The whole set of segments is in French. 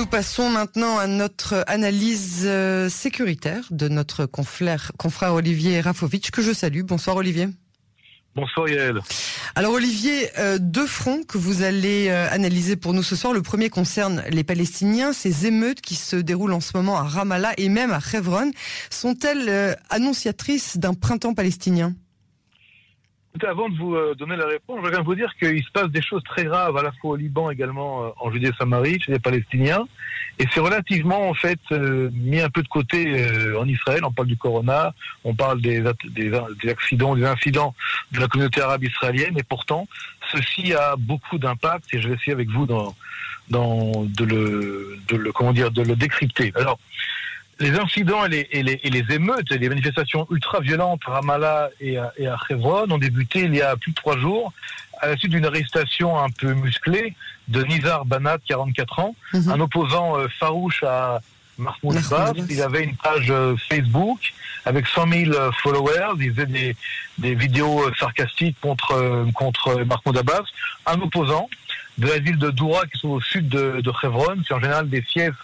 Nous passons maintenant à notre analyse euh, sécuritaire de notre confrère, confrère Olivier Rafovitch, que je salue. Bonsoir Olivier. Bonsoir Yael. Alors Olivier, euh, deux fronts que vous allez euh, analyser pour nous ce soir. Le premier concerne les Palestiniens. Ces émeutes qui se déroulent en ce moment à Ramallah et même à Hebron sont-elles annonciatrices d'un printemps palestinien? Avant de vous euh, donner la réponse, je voudrais vous dire qu'il se passe des choses très graves à la fois au Liban également euh, en Judée-Samarie, chez les Palestiniens. Et c'est relativement en fait euh, mis un peu de côté en Israël. On parle du corona, on parle des, des, accidents, des incidents de la communauté arabe israélienne. Et pourtant, ceci a beaucoup d'impact. Et je vais essayer avec vous dans, dans de le, de le comment dire de le décrypter. Alors les incidents et les, et, les, et les, émeutes et les manifestations ultra-violentes à Ramallah et à, et à Hebron ont débuté il y a plus de trois jours à la suite d'une arrestation un peu musclée de Nizar Banat, 44 ans, mhm. un opposant euh, farouche à Mahmoud Abbas. Il avait une page euh, Facebook avec 100 000 euh, followers. Il faisait des, des vidéos sarcastiques contre, contre Mahmoud Abbas. Un opposant de la ville de Doura, qui sont au sud de, de Hebron. C'est en général des fiefs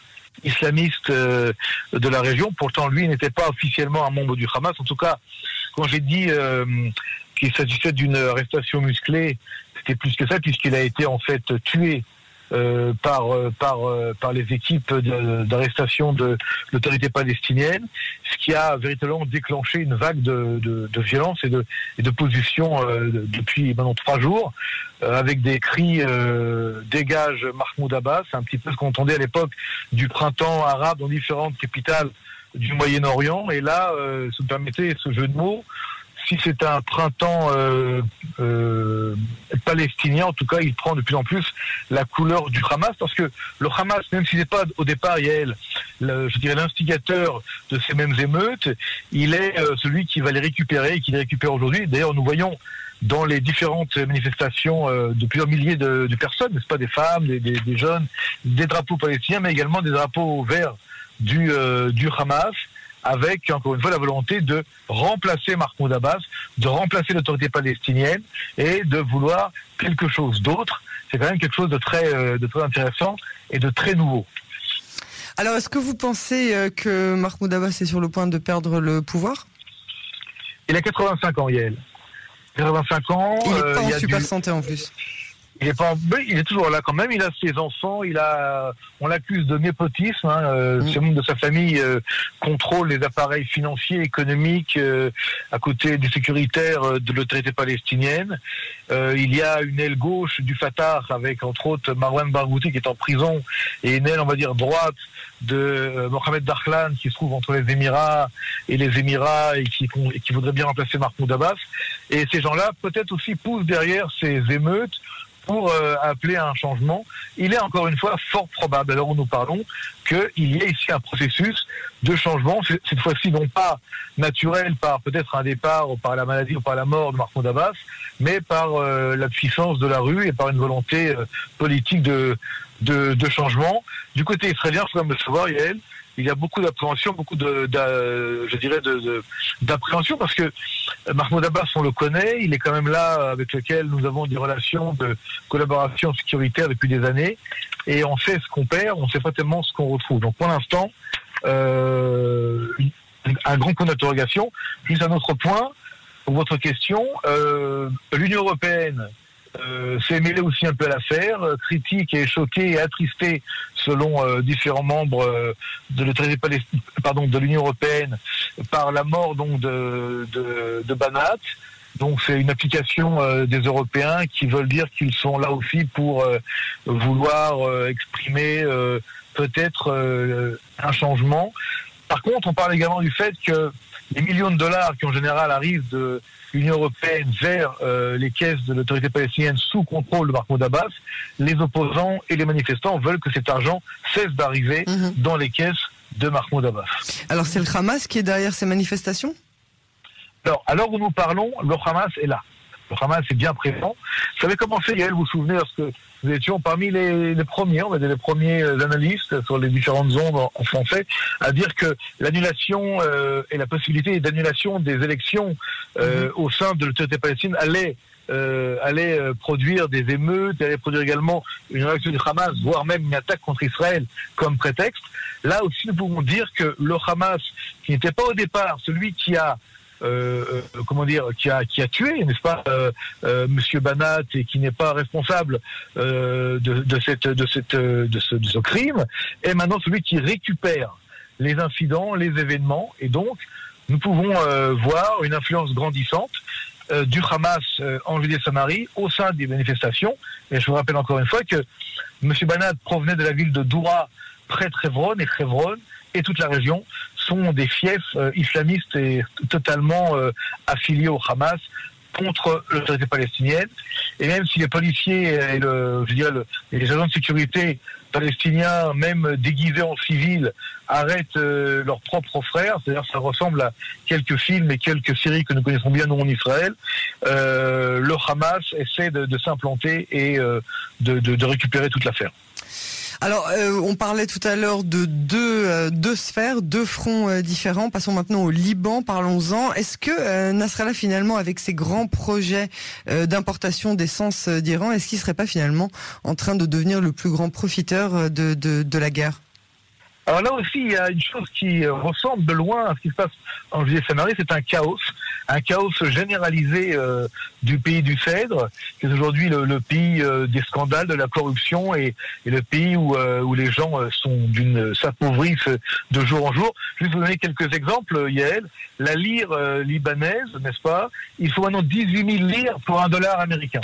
islamiste euh, de la région. Pourtant, lui n'était pas officiellement un membre du Hamas. En tout cas, quand j'ai dit euh, qu'il s'agissait d'une arrestation musclée, c'était plus que ça, puisqu'il a été en fait tué euh, par euh, par euh, par les équipes d'arrestation de, l'autorité palestinienne, ce qui a véritablement déclenché une vague de, de, de violence et de et de position depuis maintenant trois jours, avec des cris dégage Mahmoud Abbas, un petit peu ce qu'on entendait à l'époque du printemps arabe dans différentes capitales du Moyen-Orient. Et là, se permettez ce jeu de mots, si c'est un printemps euh, euh, palestinien, en tout cas, il prend de plus en plus la couleur du Hamas, parce que le Hamas, même s'il n'est pas au départ, Yael, le, je dirais l'instigateur de ces mêmes émeutes, il est euh, celui qui va les récupérer et qui les récupère aujourd'hui. D'ailleurs, nous voyons dans les différentes manifestations de plusieurs milliers de, personnes, n'est-ce pas, des femmes, des, jeunes, des drapeaux palestiniens, mais également des drapeaux verts du Hamas avec, encore une fois, la volonté de remplacer Mahmoud Abbas, de remplacer l'autorité palestinienne et de vouloir quelque chose d'autre. C'est quand même quelque chose de très, euh, de très intéressant et de très nouveau. Alors, est-ce que vous pensez euh, que Mahmoud Abbas est sur le point de perdre le pouvoir? Il a 85 ans, Yael. 85 ans. Il n'est pas en super santé en plus. Il est pas, il est toujours là quand même. Il a ses enfants. Il a, on l'accuse de népotisme. Hein, euh, mm. Ce membre de sa famille euh, contrôle les appareils financiers, économiques, euh, à côté du sécuritaire de l'autorité palestinienne. il y a une aile gauche du Fatah avec entre autres Marwan Barghouti qui est en prison et une aile, on va dire droite de Mohamed Darklan qui se trouve entre les Émirats et les Émirats et qui, et qui voudrait bien remplacer Mahmoud Abbas. Et ces gens-là peut-être aussi poussent derrière ces émeutes pour euh, appeler à un changement, il est encore une fois fort probable, alors où nous parlons, qu'il y ait ici un processus de changement, cette fois-ci non pas naturel par peut-être un départ ou par la maladie ou par la mort de Mahmoud Abbas, mais par euh, la puissance de la rue et par une volonté euh, politique de, de, changement. Du côté israélien, il faut me savoir, Yael, il y a beaucoup d'appréhension, beaucoup de, je dirais, d'appréhension parce que Mahmoud Abbas, on le connaît, il est quand même là avec lequel nous avons des relations de collaboration sécuritaire depuis des années et on sait ce qu'on perd, on sait pas tellement ce qu'on retrouve. Donc pour l'instant, euh, un grand point d'interrogation. Plus un autre point, pour votre question, euh, l'Union européenne euh, s'est mêlé aussi un peu à l'affaire, euh, critique et choqué et attristé selon euh, différents membres pardon de l'Union européenne par la mort donc de, de Banat. Donc c'est une application des Européens qui veulent dire qu'ils sont là aussi pour vouloir exprimer peut-être un changement. Par contre, on parle également du fait que les millions de dollars qui en général arrivent de l'Union européenne vers euh, les caisses de l'autorité palestinienne sous contrôle de Mahmoud Abbas, les opposants et les manifestants veulent que cet argent cesse d'arriver mhm. dans les caisses de Mahmoud Abbas. Alors c'est le Hamas qui est derrière ces manifestations? Alors, à l'heure où nous parlons, le Hamas est là. Le Hamas est bien présent. Ça avait commencé, Yael, vous vous souvenez, lorsque nous étions parmi les, premiers, on va dire les premiers euh, analystes sur les différentes ondes en, français, à dire que l'annulation euh, et la possibilité d'annulation des élections euh, mhm. au sein de l'autorité palestine allait euh, allait euh, produire des émeutes, allait produire également une réaction du Hamas, voire même une attaque contre Israël comme prétexte. Là aussi, nous pouvons dire que le Hamas, qui n'était pas au départ celui qui a euh, euh, comment dire, qui a qui a tué, n'est-ce pas, euh, Monsieur Banat et qui n'est pas responsable de, cette de cette de ce, crime, est maintenant celui qui récupère les incidents, les événements, et donc nous pouvons voir une influence grandissante du Hamas en Judée-Samarie au sein des manifestations. Et je vous rappelle encore une fois que M. Banat provenait de la ville de Doura, près de et Hebron et toute la région sont des fiefs euh, islamistes et totalement euh, affiliés au Hamas contre l'autorité palestinienne. Et même si les policiers et, les agents de sécurité palestiniens, même déguisés en civil, arrêtent euh, leurs propres frères, c'est-à-dire ça ressemble à quelques films et quelques séries que nous connaissons bien nous en Israël, le Hamas essaie de, s'implanter et de récupérer toute l'affaire. Alors, euh, on parlait tout à l'heure de deux, euh, deux sphères, deux fronts euh, différents. Passons maintenant au Liban, parlons-en. Est-ce que Nasrallah, finalement, avec ses grands projets d'importation d'essence d'Iran, est-ce qu'il serait pas finalement en train de devenir le plus grand profiteur de, de, la guerre? Alors là aussi, il y a une chose qui ressemble de loin à ce qui se passe en Judée Samarie, c'est un chaos, un chaos généralisé euh, du pays du Cèdre, qui est aujourd'hui le, pays euh, des scandales, de la corruption et, et le pays où, euh, où les gens sont d'une s'appauvrissent de jour en jour. Je vais vous donner quelques exemples, Yael. La lire libanaise, n'est-ce pas? Il faut maintenant 18 000 lires pour un dollar américain.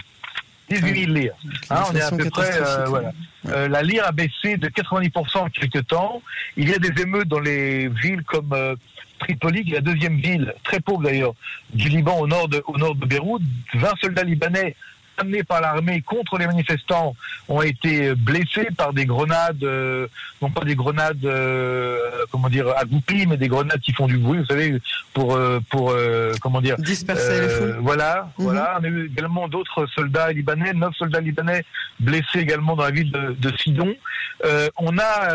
18 000 lires. Hein, on est à peu près, euh, voilà. Euh, la lire a baissé de 90% en quelques temps. Il y a des émeutes dans les villes comme euh, Tripoli, la deuxième ville, très pauvre d'ailleurs, du Liban au nord de, au nord de Beyrouth. 20 soldats libanais amenés par l'armée contre les manifestants ont été blessés par des grenades, euh, non pas des grenades, euh, comment dire, agoupies, mais des grenades qui font du bruit, vous savez, pour, euh, pour comment dire, disperser les foules. Voilà, mhm. voilà. On a eu également d'autres soldats libanais, neuf soldats libanais blessés également dans la ville de, de Sidon. on a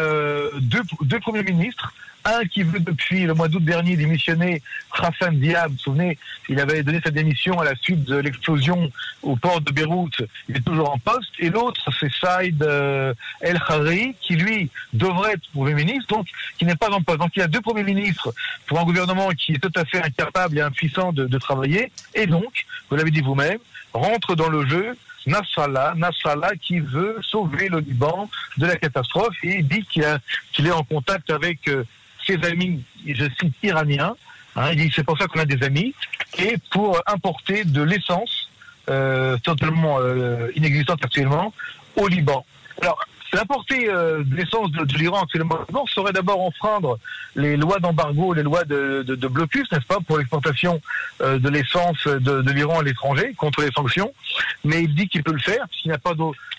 deux, deux premiers ministres un qui veut depuis le mois d'août dernier démissionner, Hassan Diab, vous vous souvenez, il avait donné sa démission à la suite de l'explosion au port de Beyrouth, il est toujours en poste, et l'autre c'est Saïd euh, El Khari, qui lui devrait être Premier ministre, donc qui n'est pas en poste. Donc il y a deux Premiers ministres pour un gouvernement qui est tout à fait incapable et impuissant de, travailler, et donc, vous l'avez dit vous-même, rentre dans le jeu Nasrallah, Nasrallah qui veut sauver le Liban de la catastrophe et dit qu'il est en contact avec euh, ses amis, je cite, iraniens. Hein, il dit c'est pour ça qu'on a des amis, et pour importer de l'essence euh, totalement euh, inexistante actuellement au Liban. Alors, l'importer euh, de l'essence de, l'Iran actuellement serait d'abord enfreindre les lois d'embargo, les lois de, de, blocus, n'est-ce pas, pour l'exportation de l'essence de, de l'Iran à l'étranger contre les sanctions. Mais il dit qu'il peut le faire, puisqu'il n'a pas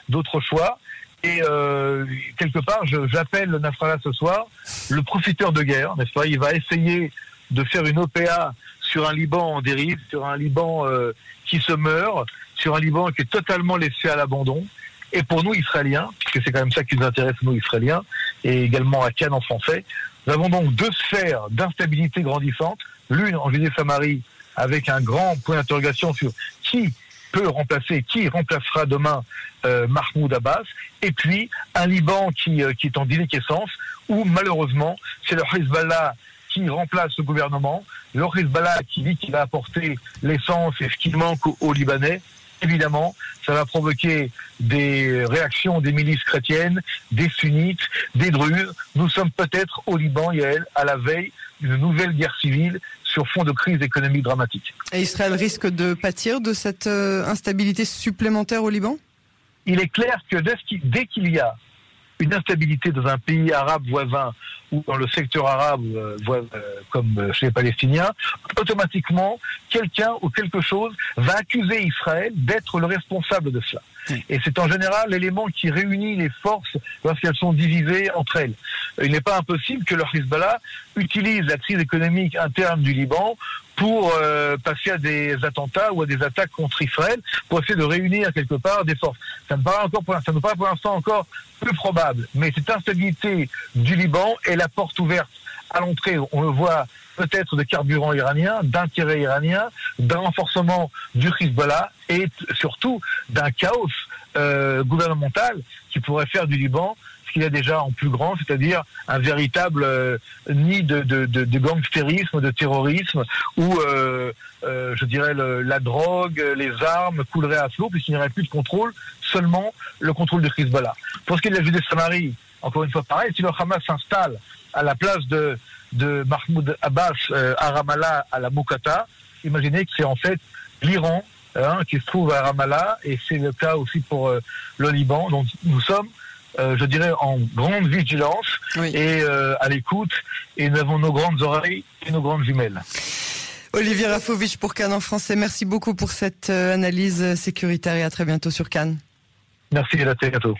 d'autre choix. Et euh, quelque part, j'appelle Nasrallah ce soir le profiteur de guerre, n'est-ce pas? Il va essayer de faire une OPA sur un Liban en dérive, sur un Liban euh, qui se meurt, sur un Liban qui est totalement laissé à l'abandon. Et pour nous, Israéliens, puisque c'est quand même ça qui nous intéresse, nous, Israéliens, et également à Cannes en français, nous avons donc deux sphères d'instabilité grandissante. L'une en Judée-Samarie, avec un grand point d'interrogation sur qui peut remplacer, qui remplacera demain euh, Mahmoud Abbas, et puis un Liban qui, euh, qui est en déliquescence, où malheureusement c'est le Hezbollah qui remplace le gouvernement, le Hezbollah qui dit qu'il va apporter l'essence et ce qui manque aux, Libanais, évidemment, ça va provoquer des réactions des milices chrétiennes, des sunnites, des druzes. Nous sommes peut-être au Liban, Yael, à la veille d'une nouvelle guerre civile sur fond de crise économique dramatique. Et Israël risque de pâtir de cette euh, instabilité supplémentaire au Liban? Il est clair que dès qu'il y a une instabilité dans un pays arabe voisin ou dans le secteur arabe euh, euh, comme chez les Palestiniens, automatiquement, quelqu'un ou quelque chose va accuser Israël d'être le responsable de cela. Et c'est en général l'élément qui réunit les forces lorsqu'elles sont divisées entre elles. Il n'est pas impossible que le Hezbollah utilise la crise économique interne du Liban pour euh, passer à des attentats ou à des attaques contre Israël, pour essayer de réunir quelque part des forces. Ça me paraît encore pour ça me paraît pour l'instant encore peu probable. Mais cette instabilité du Liban est la porte ouverte à l'entrée, on le voit peut-être de carburant iranien, d'intérêt iranien, d'un renforcement du Hezbollah et surtout d'un chaos euh, gouvernemental qui pourrait faire du Liban qu'il y a déjà en plus grand, c'est-à-dire un véritable euh, nid de, de, de, gangstérisme, de terrorisme, où euh, euh, je dirais la drogue, les armes couleraient à flot, puisqu'il n'y aurait plus de contrôle, seulement le contrôle de Hezbollah. Pour ce qui est de la Judée-Samarie, encore une fois pareil, si le Hamas s'installe à la place de, Mahmoud Abbas à Ramallah, à la Moukata, imaginez que c'est en fait l'Iran hein, qui se trouve à Ramallah, et c'est le cas aussi pour le Liban. Donc nous sommes, euh, je dirais, en grande vigilance Oui. et euh, à l'écoute, et nous avons nos grandes oreilles et nos grandes jumelles. Olivier Rafovitch pour Cannes en français. Merci beaucoup pour cette euh, analyse sécuritaire et à très bientôt sur Cannes. Merci et à très bientôt.